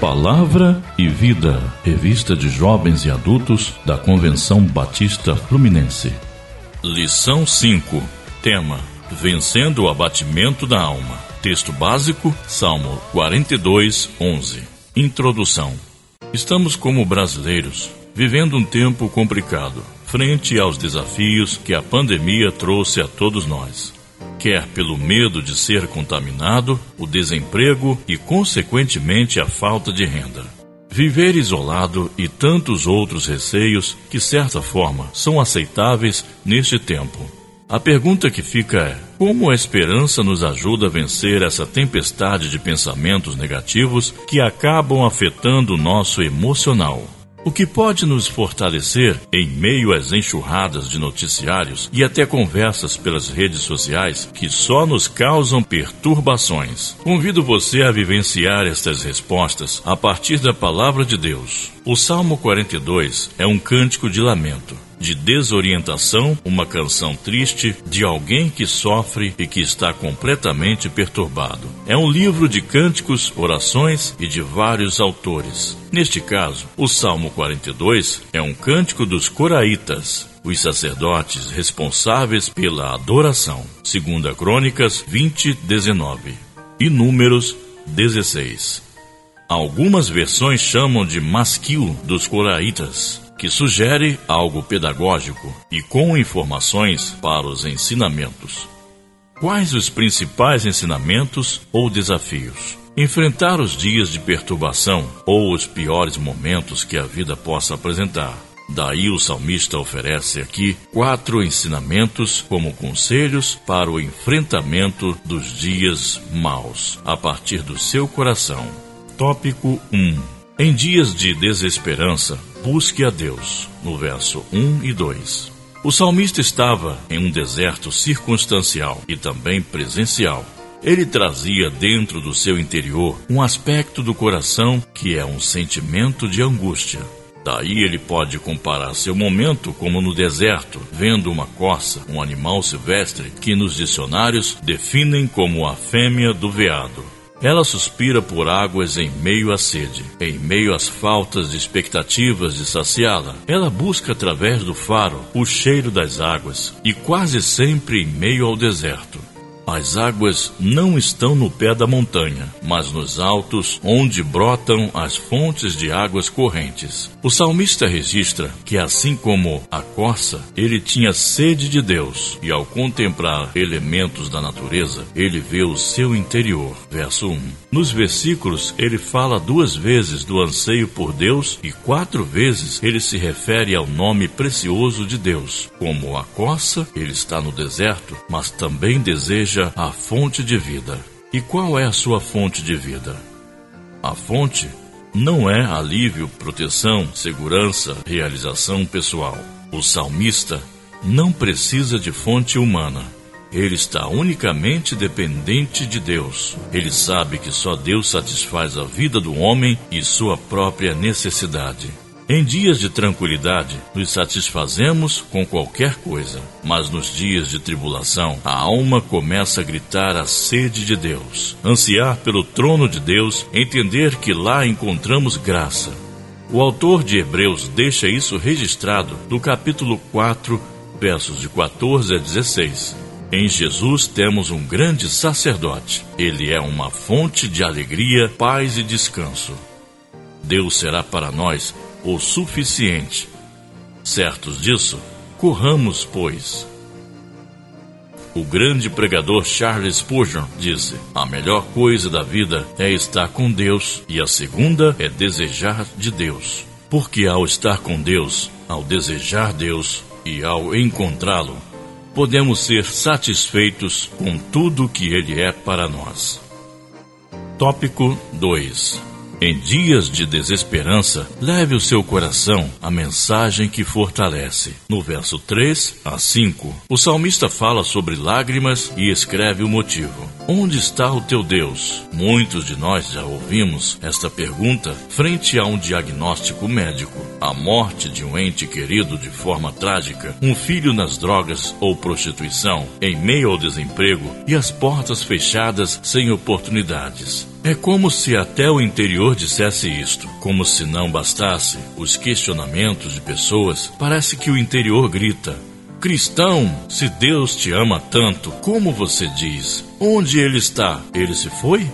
Palavra e Vida, revista de jovens e adultos da Convenção Batista Fluminense. Lição 5. Tema: Vencendo o abatimento da alma. Texto básico: Salmo 42, 11. Introdução. Estamos como brasileiros vivendo um tempo complicado, frente aos desafios que a pandemia trouxe a todos nós quer pelo medo de ser contaminado, o desemprego e, consequentemente, a falta de renda. Viver isolado e tantos outros receios que, certa forma, são aceitáveis neste tempo. A pergunta que fica é: como a esperança nos ajuda a vencer essa tempestade de pensamentos negativos que acabam afetando o nosso emocional? O que pode nos fortalecer em meio às enxurradas de noticiários e até conversas pelas redes sociais que só nos causam perturbações. Convido você a vivenciar estas respostas a partir da palavra de Deus. O Salmo 42 é um cântico de lamento de desorientação, uma canção triste de alguém que sofre e que está completamente perturbado. É um livro de cânticos, orações e de vários autores. Neste caso, o Salmo 42 é um cântico dos coraitas, os sacerdotes responsáveis pela adoração. Segunda Crônicas 20, 19 e Números 16. Algumas versões chamam de masquil dos coraitas que sugere algo pedagógico e com informações para os ensinamentos. Quais os principais ensinamentos ou desafios? Enfrentar os dias de perturbação ou os piores momentos que a vida possa apresentar. Daí o salmista oferece aqui quatro ensinamentos como conselhos para o enfrentamento dos dias maus, a partir do seu coração. Tópico 1 em dias de desesperança, busque a Deus, no verso 1 e 2. O salmista estava em um deserto circunstancial e também presencial. Ele trazia dentro do seu interior um aspecto do coração que é um sentimento de angústia. Daí ele pode comparar seu momento como no deserto, vendo uma corça, um animal silvestre que nos dicionários definem como a fêmea do veado. Ela suspira por águas em meio à sede, em meio às faltas de expectativas de saciá-la. Ela busca através do faro o cheiro das águas e quase sempre em meio ao deserto. As águas não estão no pé da montanha, mas nos altos onde brotam as fontes de águas correntes. O salmista registra que, assim como a corça, ele tinha sede de Deus e, ao contemplar elementos da natureza, ele vê o seu interior. Verso 1. Nos versículos, ele fala duas vezes do anseio por Deus e quatro vezes ele se refere ao nome precioso de Deus. Como a corça, ele está no deserto, mas também deseja seja a fonte de vida. E qual é a sua fonte de vida? A fonte não é alívio, proteção, segurança, realização pessoal. O salmista não precisa de fonte humana. Ele está unicamente dependente de Deus. Ele sabe que só Deus satisfaz a vida do homem e sua própria necessidade. Em dias de tranquilidade, nos satisfazemos com qualquer coisa, mas nos dias de tribulação, a alma começa a gritar a sede de Deus, ansiar pelo trono de Deus, entender que lá encontramos graça. O autor de Hebreus deixa isso registrado no capítulo 4, versos de 14 a 16. Em Jesus temos um grande sacerdote. Ele é uma fonte de alegria, paz e descanso. Deus será para nós o suficiente. Certos disso, corramos, pois. O grande pregador Charles Spurgeon disse: A melhor coisa da vida é estar com Deus, e a segunda é desejar de Deus. Porque ao estar com Deus, ao desejar Deus e ao encontrá-lo, podemos ser satisfeitos com tudo que Ele é para nós. Tópico 2 em dias de desesperança, leve o seu coração a mensagem que fortalece. No verso 3 a 5, o salmista fala sobre lágrimas e escreve o motivo. Onde está o teu Deus? Muitos de nós já ouvimos esta pergunta frente a um diagnóstico médico. a morte de um ente querido de forma trágica, um filho nas drogas ou prostituição, em meio ao desemprego e as portas fechadas sem oportunidades. É como se até o interior dissesse isto. Como se não bastasse os questionamentos de pessoas, parece que o interior grita: Cristão, se Deus te ama tanto, como você diz? Onde ele está? Ele se foi?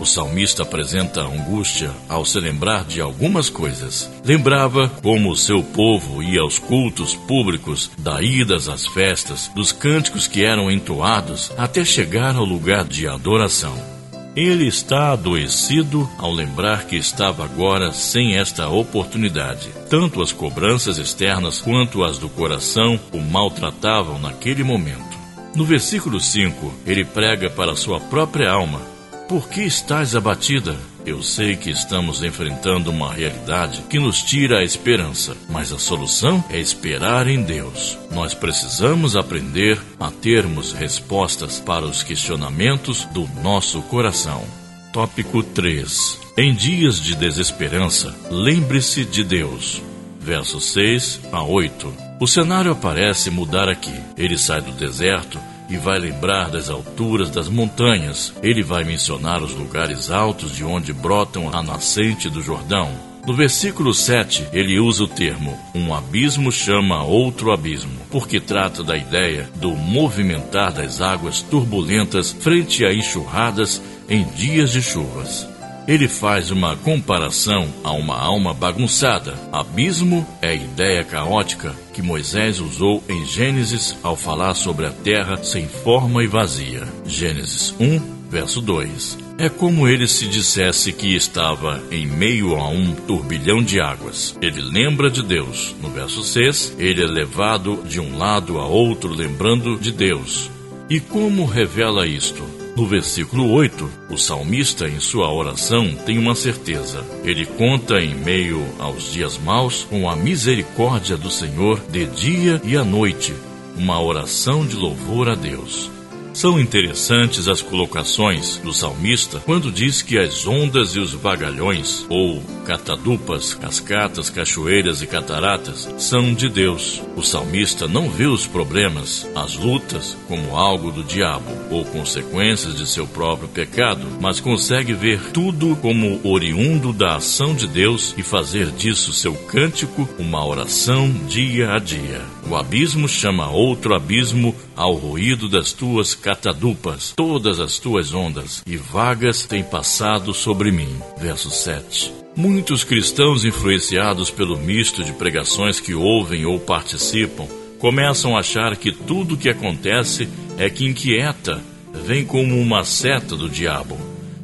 O salmista apresenta angústia ao se lembrar de algumas coisas. Lembrava como o seu povo ia aos cultos públicos, da idas às festas, dos cânticos que eram entoados até chegar ao lugar de adoração. Ele está adoecido ao lembrar que estava agora sem esta oportunidade. Tanto as cobranças externas quanto as do coração o maltratavam naquele momento. No versículo 5, ele prega para sua própria alma por que estás abatida? Eu sei que estamos enfrentando uma realidade que nos tira a esperança, mas a solução é esperar em Deus. Nós precisamos aprender a termos respostas para os questionamentos do nosso coração. Tópico 3. Em dias de desesperança, lembre-se de Deus. Versos 6 a 8. O cenário parece mudar aqui. Ele sai do deserto e vai lembrar das alturas das montanhas. Ele vai mencionar os lugares altos de onde brotam a nascente do Jordão. No versículo 7, ele usa o termo um abismo chama outro abismo, porque trata da ideia do movimentar das águas turbulentas frente a enxurradas em dias de chuvas. Ele faz uma comparação a uma alma bagunçada. Abismo é a ideia caótica que Moisés usou em Gênesis ao falar sobre a terra sem forma e vazia. Gênesis 1, verso 2. É como ele se dissesse que estava em meio a um turbilhão de águas. Ele lembra de Deus. No verso 6, ele é levado de um lado a outro lembrando de Deus. E como revela isto? No versículo 8, o salmista, em sua oração, tem uma certeza. Ele conta em meio aos dias maus com a misericórdia do Senhor de dia e à noite, uma oração de louvor a Deus. São interessantes as colocações do salmista quando diz que as ondas e os vagalhões, ou catadupas, cascatas, cachoeiras e cataratas, são de Deus. O salmista não vê os problemas, as lutas, como algo do diabo ou consequências de seu próprio pecado, mas consegue ver tudo como oriundo da ação de Deus e fazer disso seu cântico uma oração dia a dia. O abismo chama outro abismo ao ruído das tuas catadupas, todas as tuas ondas e vagas têm passado sobre mim. Verso 7. Muitos cristãos influenciados pelo misto de pregações que ouvem ou participam começam a achar que tudo o que acontece é que inquieta, vem como uma seta do diabo,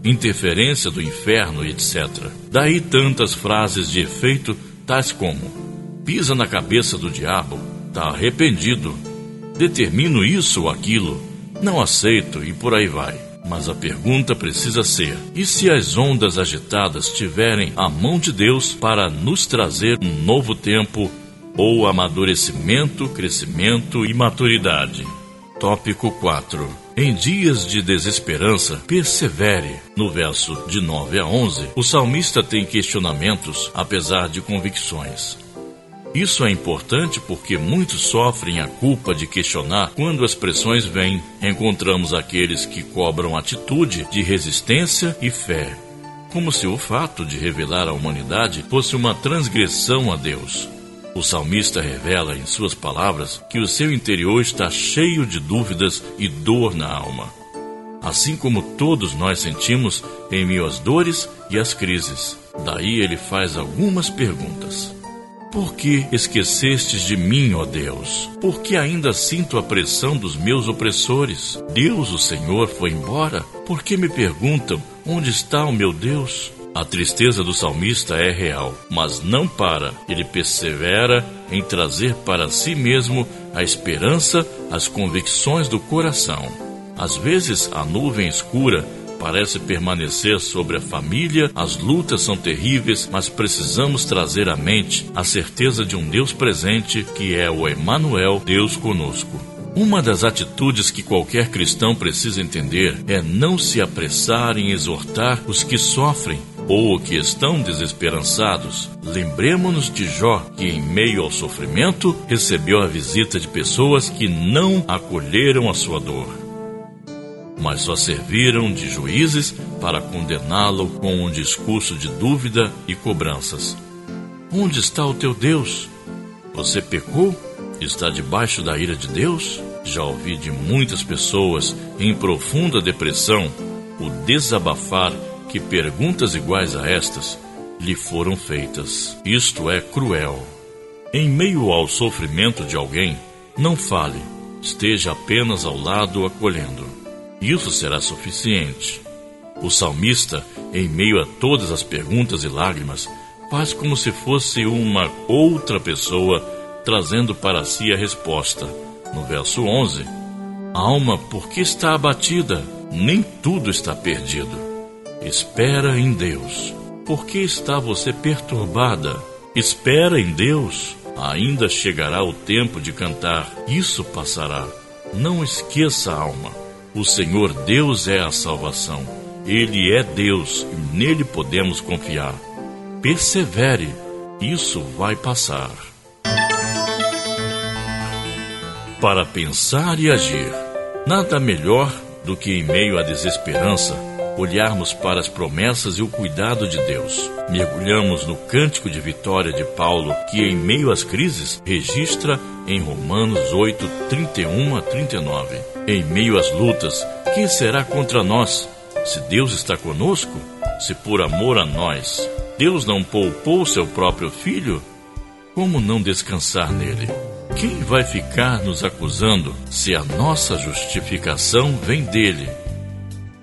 interferência do inferno, etc. Daí tantas frases de efeito, tais como: pisa na cabeça do diabo, tá arrependido, determino isso ou aquilo, não aceito e por aí vai. Mas a pergunta precisa ser: e se as ondas agitadas tiverem a mão de Deus para nos trazer um novo tempo ou amadurecimento, crescimento e maturidade? Tópico 4. Em dias de desesperança, persevere. No verso de 9 a 11, o salmista tem questionamentos, apesar de convicções. Isso é importante porque muitos sofrem a culpa de questionar quando as pressões vêm. Encontramos aqueles que cobram atitude de resistência e fé, como se o fato de revelar a humanidade fosse uma transgressão a Deus. O salmista revela em suas palavras que o seu interior está cheio de dúvidas e dor na alma. Assim como todos nós sentimos em meio às dores e às crises. Daí ele faz algumas perguntas. Por que esquecestes de mim, ó Deus? Por que ainda sinto a pressão dos meus opressores? Deus, o Senhor, foi embora? Por que me perguntam onde está o meu Deus? A tristeza do salmista é real, mas não para. Ele persevera em trazer para si mesmo a esperança, as convicções do coração. Às vezes, a nuvem escura parece permanecer sobre a família, as lutas são terríveis, mas precisamos trazer à mente a certeza de um Deus presente, que é o Emanuel, Deus conosco. Uma das atitudes que qualquer cristão precisa entender é não se apressar em exortar os que sofrem, ou que estão desesperançados, lembremos-nos de Jó, que em meio ao sofrimento recebeu a visita de pessoas que não acolheram a sua dor, mas só serviram de juízes para condená-lo com um discurso de dúvida e cobranças. Onde está o teu Deus? Você pecou? Está debaixo da ira de Deus? Já ouvi de muitas pessoas em profunda depressão o desabafar que perguntas iguais a estas lhe foram feitas. Isto é cruel. Em meio ao sofrimento de alguém, não fale, esteja apenas ao lado acolhendo. Isso será suficiente. O salmista, em meio a todas as perguntas e lágrimas, faz como se fosse uma outra pessoa trazendo para si a resposta. No verso 11: Alma, por que está abatida? Nem tudo está perdido. Espera em Deus. Por que está você perturbada? Espera em Deus. Ainda chegará o tempo de cantar. Isso passará. Não esqueça, alma. O Senhor Deus é a salvação. Ele é Deus e nele podemos confiar. Persevere. Isso vai passar. Para pensar e agir. Nada melhor do que em meio à desesperança olharmos para as promessas e o cuidado de Deus. Mergulhamos no cântico de vitória de Paulo, que em meio às crises registra em Romanos 8, 31 a 39. Em meio às lutas, quem será contra nós? Se Deus está conosco, se por amor a nós, Deus não poupou seu próprio filho, como não descansar nele? Quem vai ficar nos acusando se a nossa justificação vem dele?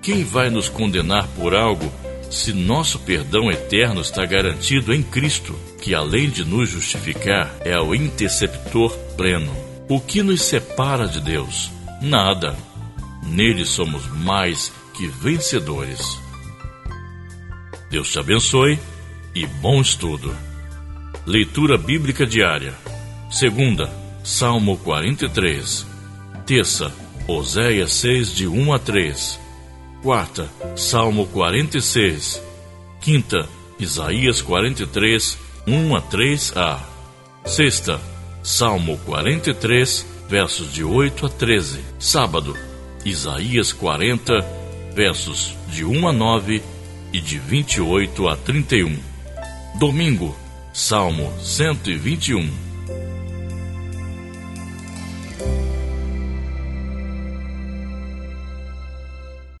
Quem vai nos condenar por algo se nosso perdão eterno está garantido em Cristo, que além de nos justificar, é o interceptor pleno? O que nos separa de Deus? Nada. Nele somos mais que vencedores. Deus te abençoe e bom estudo. Leitura Bíblica Diária. Segunda, Salmo 43. Terça, Oséias 6, de 1 a 3. Quarta, Salmo 46. Quinta, Isaías 43, 1 a 3a. Sexta, Salmo 43, versos de 8 a 13. Sábado, Isaías 40, versos de 1 a 9 e de 28 a 31. Domingo, Salmo 121